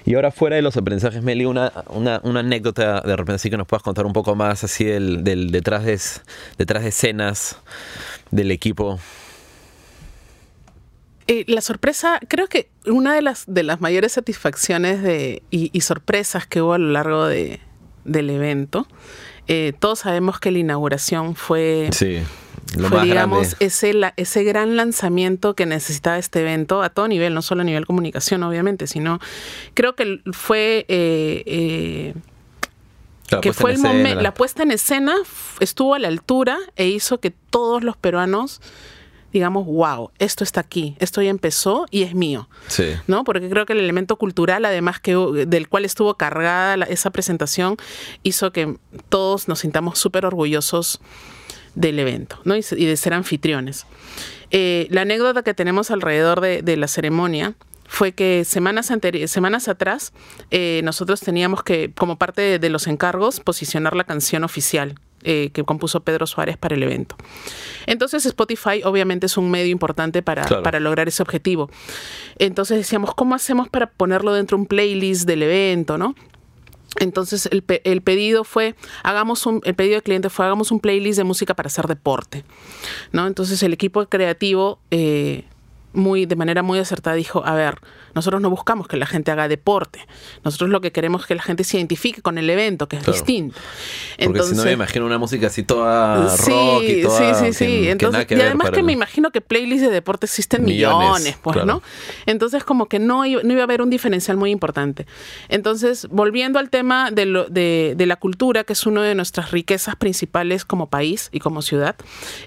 Y ahora fuera de los aprendizajes, Meli, una, una, una, anécdota de repente así que nos puedas contar un poco más así del, del detrás, de, detrás de escenas del equipo. Eh, la sorpresa, creo que una de las, de las mayores satisfacciones de, y, sorpresas que hubo a lo largo de, del evento, eh, todos sabemos que la inauguración fue, sí, fue digamos, ese, ese gran lanzamiento que necesitaba este evento a todo nivel, no solo a nivel comunicación, obviamente, sino creo que fue... Eh, que fue el momento, la puesta en escena estuvo a la altura e hizo que todos los peruanos digamos, wow, esto está aquí, esto ya empezó y es mío. Sí. ¿No? Porque creo que el elemento cultural, además que del cual estuvo cargada esa presentación, hizo que todos nos sintamos súper orgullosos del evento, ¿no? Y, de ser anfitriones. Eh, la anécdota que tenemos alrededor de, la ceremonia fue que semanas, semanas atrás eh, nosotros teníamos que, como parte de, los encargos, posicionar la canción oficial eh, que compuso Pedro Suárez para el evento. Entonces Spotify obviamente es un medio importante para, para lograr ese objetivo. Entonces decíamos, ¿cómo hacemos para ponerlo dentro de un playlist del evento, no? Entonces el, el, pedido fue, hagamos un, el pedido del cliente fue, hagamos un playlist de música para hacer deporte, ¿no? Entonces el equipo creativo eh, muy, de manera muy acertada dijo, a ver, nosotros no buscamos que la gente haga deporte, nosotros lo que queremos es que la gente se identifique con el evento, que es distinto. Porque si no me imagino una música así toda rock y toda, Sí, sí, sí. Entonces, y además que me imagino que playlists de deporte existen millones, pues, ¿no? Entonces como que no, no iba a haber un diferencial muy importante. Entonces, volviendo al tema de, lo, de, de la cultura, que es una de nuestras riquezas principales como país y como ciudad,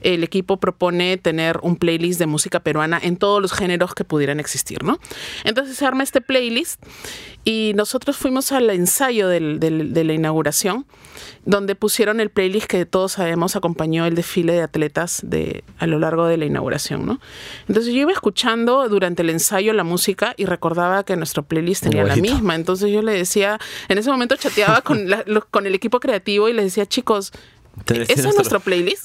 el equipo propone tener un playlist de música peruana en todos los géneros que pudieran existir, ¿no? Entonces se arma este playlist y nosotros fuimos al ensayo de la inauguración, donde pusieron el playlist que todos sabemos acompañó el desfile de atletas de, a lo largo de la inauguración, ¿no? Entonces yo iba escuchando durante el ensayo la música y recordaba que nuestro playlist tenía la misma. Entonces yo le decía, en ese momento chateaba con, con el equipo creativo y les decía, chicos, ¿Ese es nuestro playlist?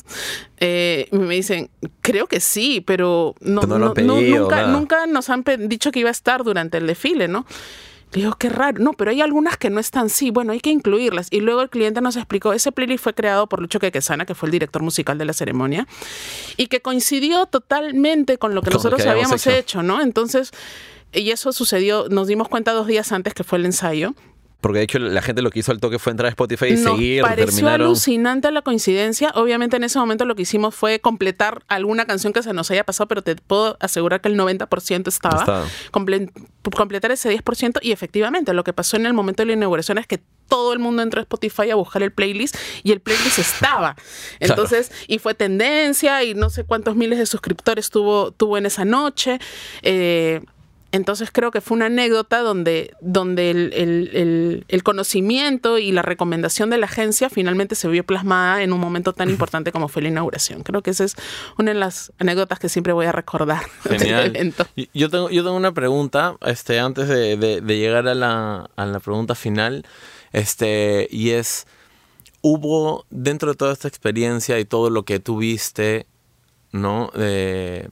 Eh, me dicen, creo que sí, pero, no, nunca, nunca nos han dicho que iba a estar durante el desfile, ¿no? digo, qué raro. No, pero hay algunas que no están sí. Bueno, hay que incluirlas. Y luego el cliente nos explicó, ese playlist fue creado por Lucho Quequesana, que fue el director musical de la ceremonia, y que coincidió totalmente con lo que nosotros habíamos hecho. ¿no? Entonces, y eso sucedió, nos dimos cuenta dos días antes que fue el ensayo, porque de hecho la gente lo que hizo al toque fue entrar a Spotify y Nos seguir. Pareció alucinante la coincidencia. Obviamente en ese momento lo que hicimos fue completar alguna canción que se nos haya pasado, pero te puedo asegurar que el 90% estaba. completar ese 10% y efectivamente lo que pasó en el momento de la inauguración es que todo el mundo entró a Spotify a buscar el playlist y el playlist estaba. <laughs> Entonces, y fue tendencia y no sé cuántos miles de suscriptores tuvo, tuvo en esa noche. Eh, entonces creo que fue una anécdota donde, donde el, conocimiento y la recomendación de la agencia finalmente se vio plasmada en un momento tan importante como fue la inauguración. Creo que esa es una de las anécdotas que siempre voy a recordar Genial. evento. Yo tengo, yo tengo una pregunta, este, antes de, llegar a la, a la pregunta final, este, y es, ¿hubo dentro de toda esta experiencia y todo lo que tuviste, ¿no? De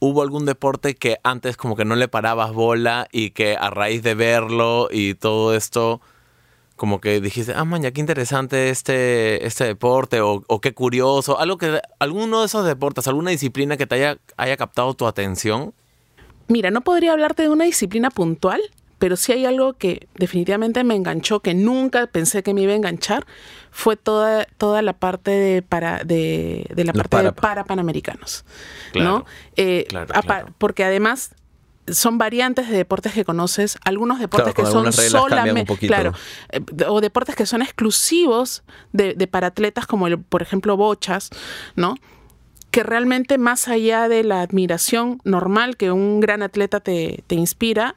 ¿Hubo algún deporte que antes como que no le parabas bola y que a raíz de verlo y todo esto, como que dijiste, ah, man, qué interesante este, este deporte o, qué curioso? Algo que, ¿Alguno de esos deportes, alguna disciplina que te haya, haya captado tu atención? Mira, no podría hablarte de una disciplina puntual, pero sí hay algo que definitivamente me enganchó, que nunca pensé que me iba a enganchar, fue toda, toda la parte de para de, la parte de para panamericanos. ¿no? Eh, porque además son variantes de deportes que conoces, algunos deportes que son solamente, claro, eh, o deportes que son exclusivos de, de paratletas como el, por ejemplo bochas, ¿no? que realmente más allá de la admiración normal que un gran atleta te, te inspira,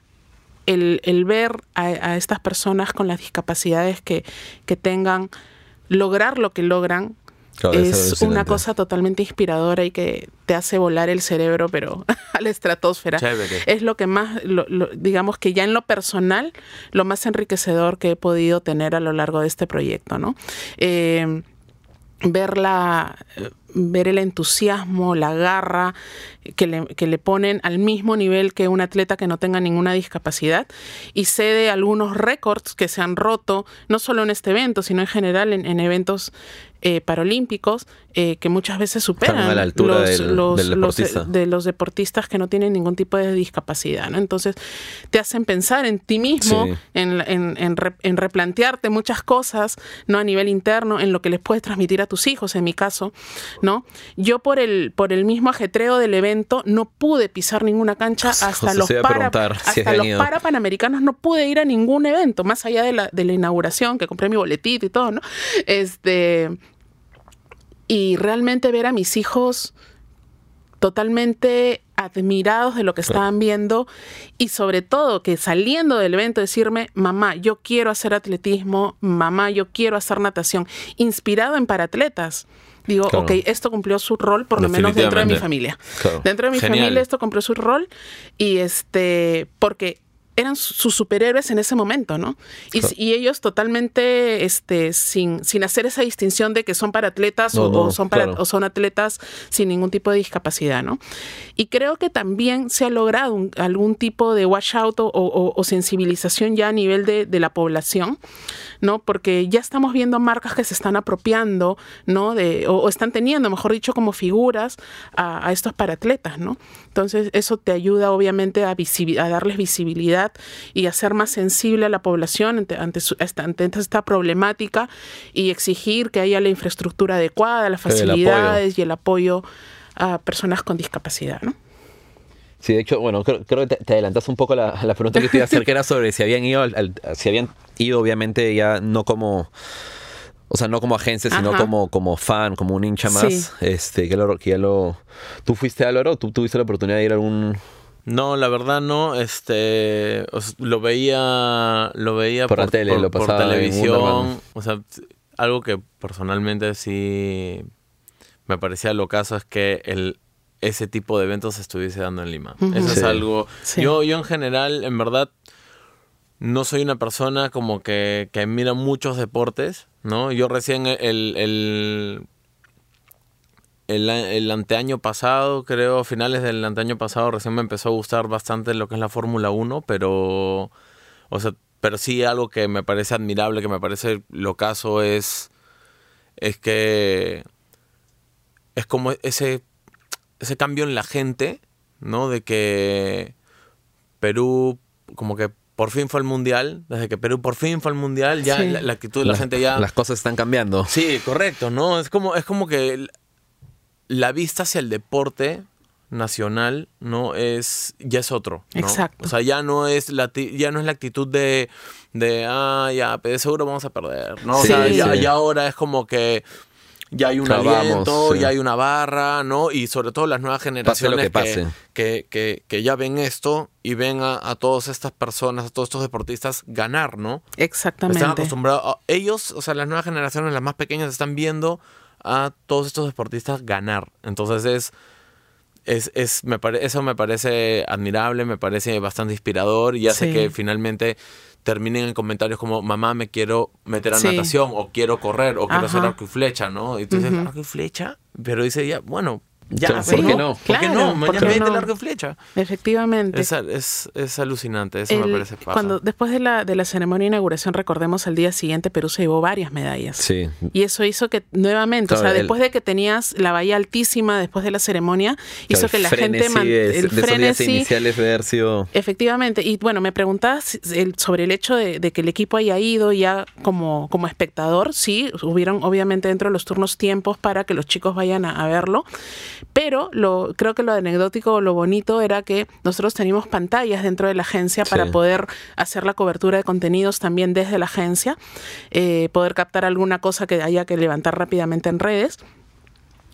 el, ver a, estas personas con las discapacidades que, que tengan, lograr lo que logran, es una cosa totalmente inspiradora y que te hace volar el cerebro, pero <laughs> a la estratosfera. Es lo que más, digamos que ya en lo personal, lo más enriquecedor que he podido tener a lo largo de este proyecto, ¿no? Eh, ver la, ver el entusiasmo, la garra que le, que le, ponen al mismo nivel que un atleta que no tenga ninguna discapacidad y cede algunos récords que se han roto, no solo en este evento, sino en general en, en eventos eh, paralímpicos eh, que muchas veces superan los, los, de los deportistas que no tienen ningún tipo de discapacidad. ¿no? Entonces te hacen pensar en ti mismo, en, en, en, replantearte muchas cosas no a nivel interno, en lo que les puedes transmitir a tus hijos, en mi caso. ¿No? Yo por el, por el mismo ajetreo del evento no pude pisar ninguna cancha hasta los para, hasta los para panamericanos no pude ir a ningún evento, más allá de la, de la inauguración, que compré mi boletito y todo, ¿no? Este y realmente ver a mis hijos totalmente admirados de lo que estaban viendo y sobre todo que saliendo del evento decirme, mamá, yo quiero hacer atletismo, mamá, yo quiero hacer natación, inspirado en paratletas. Digo, ok, esto cumplió su rol, por lo menos dentro de mi familia. Dentro de mi familia esto cumplió su rol y este, porque eran sus superhéroes en ese momento, ¿no? Y, ellos totalmente este, sin, sin hacer esa distinción de que son para atletas o, son para, o son atletas sin ningún tipo de discapacidad, ¿no? Y creo que también se ha logrado algún tipo de washout o, o, sensibilización ya a nivel de, de, la población, ¿no? Porque ya estamos viendo marcas que se están apropiando, ¿no? De, o, están teniendo, mejor dicho, como figuras a, a estos paratletas, ¿no? Entonces, eso te ayuda obviamente a, a darles visibilidad y a ser más sensible a la población ante, ante, esta, problemática y exigir que haya la infraestructura adecuada, las facilidades y el apoyo a personas con discapacidad, ¿no? Sí, de hecho, bueno, creo, que te, adelantas un poco la, la pregunta que te iba a hacer, que era sobre si habían ido, si habían ido, obviamente, ya no como o sea, no como agencia, sino como, como fan, como un hincha más. Este, que, lo, que ya lo. ¿Tú fuiste Álvaro? ¿Tú tuviste la oportunidad de ir a algún.? No, la verdad no. Este. lo veía. Lo veía por, la tele, lo pasaba por televisión. o sea, algo que personalmente sí me parecía lo caso es que el ese tipo de eventos se estuviese dando en Lima. Eso es algo. Yo, yo en general, en verdad, no soy una persona como que, que mira muchos deportes. ¿no? Yo recién el, el, el, anteaño pasado, creo, finales del anteaño pasado, recién me empezó a gustar bastante lo que es la Fórmula 1, pero, o sea, pero sí algo que me parece admirable, que me parece lo caso es, es que es como ese, ese cambio en la gente, ¿no? De que Perú como que por fin fue el mundial, desde que Perú por fin fue el mundial, ya la, actitud de la, gente ya. Las cosas están cambiando. Sí, correcto, ¿no? Es como, es como que la vista hacia el deporte nacional no es ya es otro exacto o sea ya no es la ya no es la actitud de de ah ya seguro vamos a perder no o sea ya, ahora es como que ya hay un aliento, ya hay una barra, ¿no? Y sobre todo las nuevas generaciones que, que, que, ya ven esto y ven a, a, todas estas personas, a todos estos deportistas ganar, ¿no? Exactamente. Están acostumbrados, ellos, o sea, las nuevas generaciones, las más pequeñas, están viendo a todos estos deportistas ganar. Entonces es... Es, es, me eso me parece admirable, me parece bastante inspirador y hace que finalmente terminen en comentarios como, mamá, me quiero meter a natación, o quiero correr, o quiero hacer arco y flecha, ¿no? Y tú dices, arco y flecha, pero dice ya, bueno, ya, ¿por qué no? ¿Por qué no? Mañana no? largo flecha. Efectivamente. Es, es, es alucinante, eso me parece pasa. Cuando, después de la, de la ceremonia de inauguración, recordemos, al día siguiente Perú se llevó varias medallas. Sí. Y eso hizo que, nuevamente, o sea, después de que tenías la bahía altísima después de la ceremonia, hizo que la gente... el frenesí, iniciales de haber sido... Efectivamente. Y bueno, me preguntabas sobre el hecho de, de, que el equipo haya ido ya como, como espectador. Sí, hubieron obviamente dentro de los turnos tiempos para que los chicos vayan a, a verlo pero lo, creo que lo anecdótico, lo bonito era que nosotros teníamos pantallas dentro de la agencia para poder hacer la cobertura de contenidos también desde la agencia, eh, poder captar alguna cosa que haya que levantar rápidamente en redes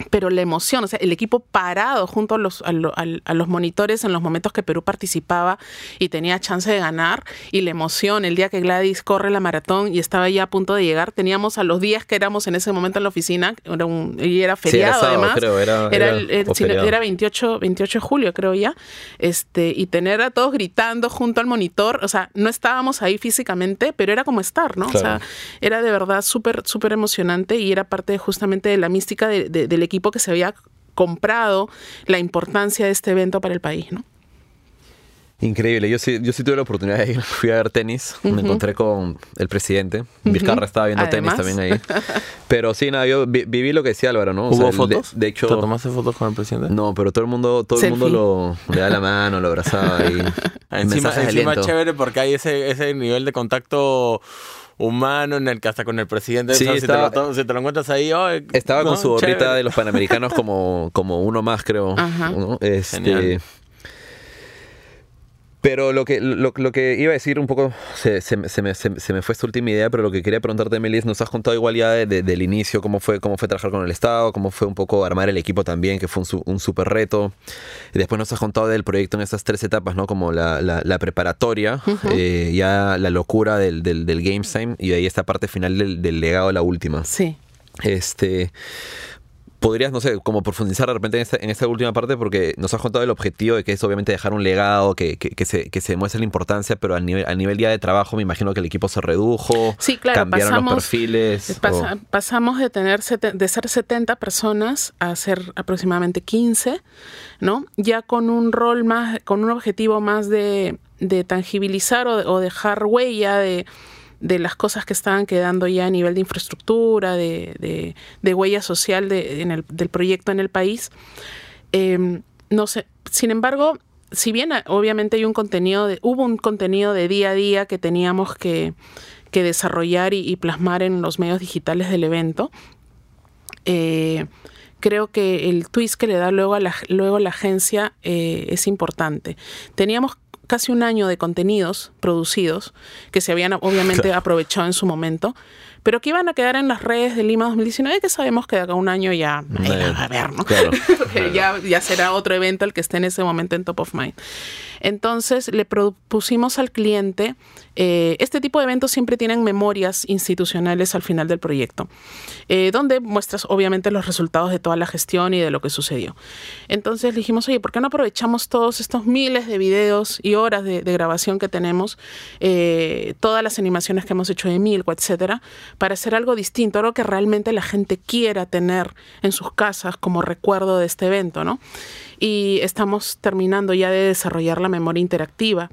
pero la emoción, o sea, el equipo parado junto a los, a, los monitores en los momentos que Perú participaba y tenía chance de ganar, y la emoción, el día que Gladys corre la maratón y estaba ya a punto de llegar, teníamos a los días que éramos en ese momento en la oficina, era un, y era feriado además, era, era, 28, 28 de julio creo ya, este, y tener a todos gritando junto al monitor, o sea, no estábamos ahí físicamente, pero era como estar, ¿no? O sea, era de verdad súper, súper emocionante y era parte justamente de la mística de, del equipo que se había comprado la importancia de este evento para el país, ¿no? Increíble, yo sí, yo sí tuve la oportunidad de ir, <laughs> fui a ver tenis, me encontré con el presidente, Vizcarra estaba viendo tenis también ahí. <laughs> Pero sí, nada, yo viví lo que decía Álvaro, ¿no? ¿Hubo fotos? De, hecho, ¿Te tomaste fotos con el presidente? No, pero todo el mundo, todo el mundo lo, le da la mano, lo abrazaba y <laughs> encima, encima chévere porque hay ese, ese nivel de contacto humano en el que hasta con el presidente, sí, si, te lo, encuentras ahí, estaba con su gorrita de los panamericanos como, como uno más, creo. Este, pero lo que, lo, que iba a decir un poco, se, se, me, se, me, fue esta última idea, pero lo que quería preguntarte, Melis, nos has contado igual ya del inicio, cómo fue, cómo fue trabajar con el Estado, cómo fue un poco armar el equipo también, que fue un, un súper reto. Y después nos has contado del proyecto en estas tres etapas, ¿no? Como la, la, preparatoria, eh, ya la locura del, del, del Games Time y de ahí esta parte final del, del legado, la última. Sí. Este podrías, no sé, como profundizar de repente en esta, última parte, porque nos has contado el objetivo de que es obviamente dejar un legado, que, que, se, que se demuestre la importancia, pero a nivel, a nivel día de trabajo me imagino que el equipo se redujo, sí, claro, cambiaron los perfiles. Pasamos de tener de ser 70 personas a ser aproximadamente 15, ¿no? Ya con un rol más, con un objetivo más de, de tangibilizar o dejar huella de de las cosas que estaban quedando ya a nivel de infraestructura, de, huella social del proyecto en el país. Em, no sé, sin embargo, si bien obviamente hay un contenido, de, hubo un contenido de día a día que teníamos que, desarrollar y, plasmar en los medios digitales del evento, eh, creo que el twist que le da luego a la, luego la agencia eh, es importante. Teníamos casi un año de contenidos producidos que se habían obviamente aprovechado en su momento, pero que iban a quedar en las redes de Lima 2019, que sabemos que de acá a un año ya va a ver, ¿no? <laughs> ya, ya será otro evento el que esté en ese momento en top of mind. Entonces le propusimos al cliente, eh, este tipo de eventos siempre tienen memorias institucionales al final del proyecto, eh, donde muestras obviamente los resultados de toda la gestión y de lo que sucedió. Entonces le dijimos, oye, ¿por qué no aprovechamos todos estos miles de videos y horas de, grabación que tenemos, eh, todas las animaciones que hemos hecho de Milko, etcétera, para hacer algo distinto, algo que realmente la gente quiera tener en sus casas como recuerdo de este evento, ¿no? y estamos terminando ya de desarrollar la memoria interactiva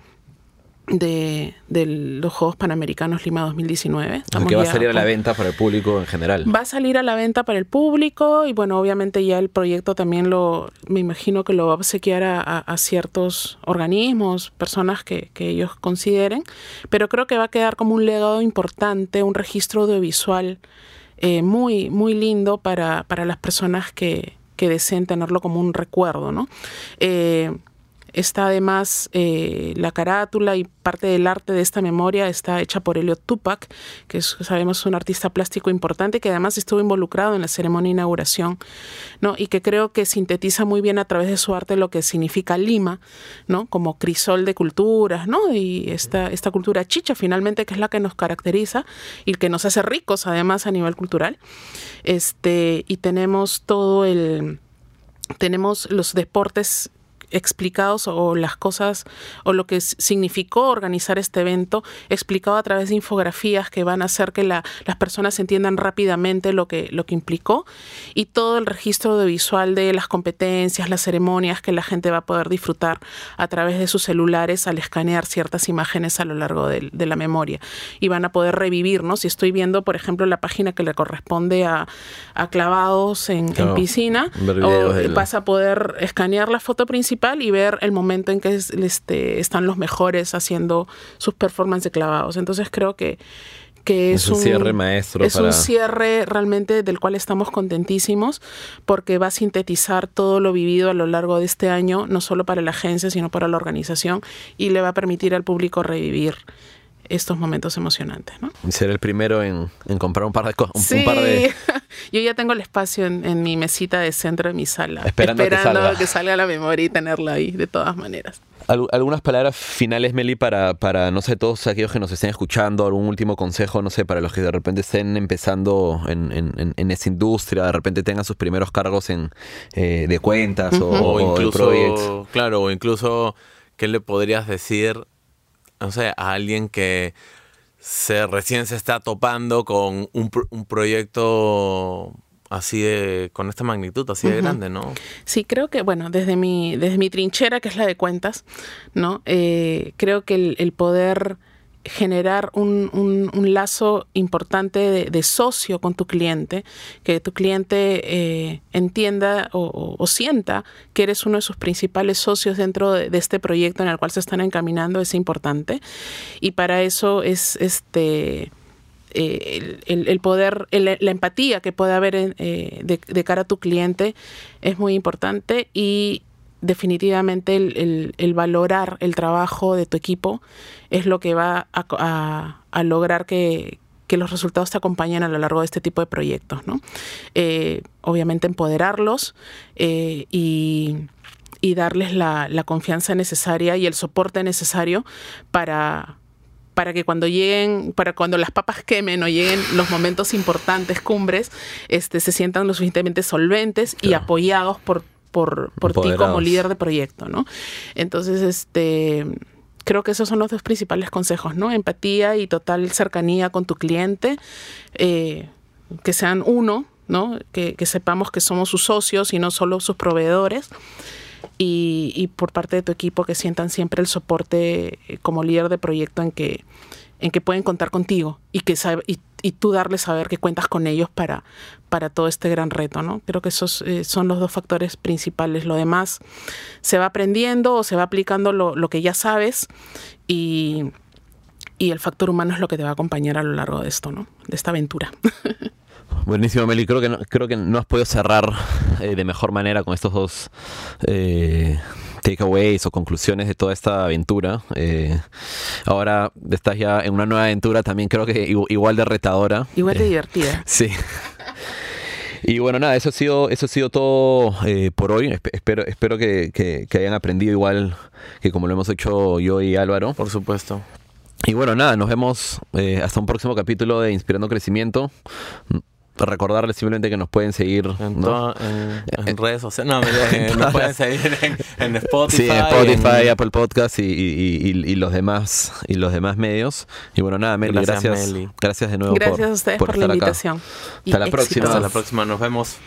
de, los Juegos Panamericanos Lima 2019. que va a salir a la venta para el público en general. Va a salir a la venta para el público y bueno, obviamente ya el proyecto también lo, me imagino que lo va a obsequiar a, ciertos organismos, personas que, ellos consideren, pero creo que va a quedar como un legado importante, un registro audiovisual eh, muy, muy lindo para, para las personas que, que deseen tenerlo como un recuerdo, ¿no? Eh, está además eh, la carátula y parte del arte de esta memoria está hecha por Elliot Tupac, que es, sabemos un artista plástico importante que además estuvo involucrado en la ceremonia de inauguración, ¿no? Y que creo que sintetiza muy bien a través de su arte lo que significa Lima, ¿no? Como crisol de culturas, ¿no? Y esta, esta cultura chicha finalmente que es la que nos caracteriza y que nos hace ricos además a nivel cultural. Este, y tenemos todo el tenemos los deportes explicados o las cosas o lo que significó organizar este evento explicado a través de infografías que van a hacer que las personas entiendan rápidamente lo que, lo que implicó y todo el registro audiovisual de las competencias, las ceremonias que la gente va a poder disfrutar a través de sus celulares al escanear ciertas imágenes a lo largo de, la memoria y van a poder revivirnos. Si estoy viendo, por ejemplo, la página que le corresponde a, clavados en, piscina, vas a poder escanear la foto principal y ver el momento en que este, están los mejores haciendo sus performances de clavados. Entonces creo que, que es, un, cierre maestro. Es un cierre realmente del cual estamos contentísimos porque va a sintetizar todo lo vivido a lo largo de este año, no solo para la agencia, sino para la organización y le va a permitir al público revivir estos momentos emocionantes. ¿no? ser el primero en, comprar un par de cosas. Sí. <laughs> Yo ya tengo el espacio en, mi mesita de centro de mi sala, esperando, que, salga. la memoria y tenerla ahí, de todas maneras. algunas palabras finales, Meli, para, para, no sé, todos aquellos que nos estén escuchando, algún último consejo, no sé, para los que de repente estén empezando en, en, en esa industria, de repente tengan sus primeros cargos en, eh, de cuentas o, o, incluso, Claro, o incluso, ¿qué le podrías decir no sé, a alguien que se recién se está topando con un, un proyecto así de con esta magnitud así de grande no sí creo que bueno desde mi desde mi trinchera que es la de cuentas no eh, creo que el, el poder generar un, un, lazo importante de, socio con tu cliente, que tu cliente eh, entienda o, sienta que eres uno de sus principales socios dentro de, este proyecto en el cual se están encaminando, es importante. Y para eso es este... Eh, el, poder, la empatía que puede haber eh, de, de, cara a tu cliente es muy importante y definitivamente el, valorar el trabajo de tu equipo es lo que va a, lograr que, los resultados te acompañen a lo largo de este tipo de proyectos. Eh, obviamente empoderarlos eh, y, darles la, confianza necesaria y el soporte necesario para, para que cuando lleguen, para cuando las papas quemen o lleguen los momentos importantes, cumbres, este, se sientan lo suficientemente solventes y apoyados por, por, por ti como líder de proyecto, ¿no? Entonces, este creo que esos son los dos principales consejos, ¿no? Empatía y total cercanía con tu cliente, eh, que sean uno, ¿no? Que, que, sepamos que somos sus socios y no solo sus proveedores y, por parte de tu equipo que sientan siempre el soporte eh, como líder de proyecto en que, en que pueden contar contigo y que y, y, tú darles saber que cuentas con ellos para, para todo este gran reto, ¿no? Creo que esos eh, son los dos factores principales. Lo demás se va aprendiendo o se va aplicando lo, lo que ya sabes y, y el factor humano es lo que te va a acompañar a lo largo de esto, ¿no? De esta aventura. <laughs> Buenísimo, Meli. Creo que no, creo que no has podido cerrar eh, de mejor manera con estos dos eh, takeaways o conclusiones de toda esta aventura. Eh, ahora estás ya en una nueva aventura también creo que igual de retadora. Igual de divertida. <laughs> Sí. Y bueno, nada, eso ha sido, eso ha sido todo por hoy. Espero, espero que, que, hayan aprendido igual que como lo hemos hecho yo y Álvaro. Por supuesto. Y bueno, nada, nos vemos hasta un próximo capítulo de Inspirando Crecimiento recordarles simplemente que nos pueden seguir en, redes sociales. No, <laughs> nos pueden seguir en, Spotify. Sí, en Spotify, Apple Podcast y, los demás y los demás medios. Y bueno, nada, Meli, gracias. Gracias, de nuevo gracias por, a ustedes por, la invitación. Hasta la próxima. Hasta la próxima, nos vemos.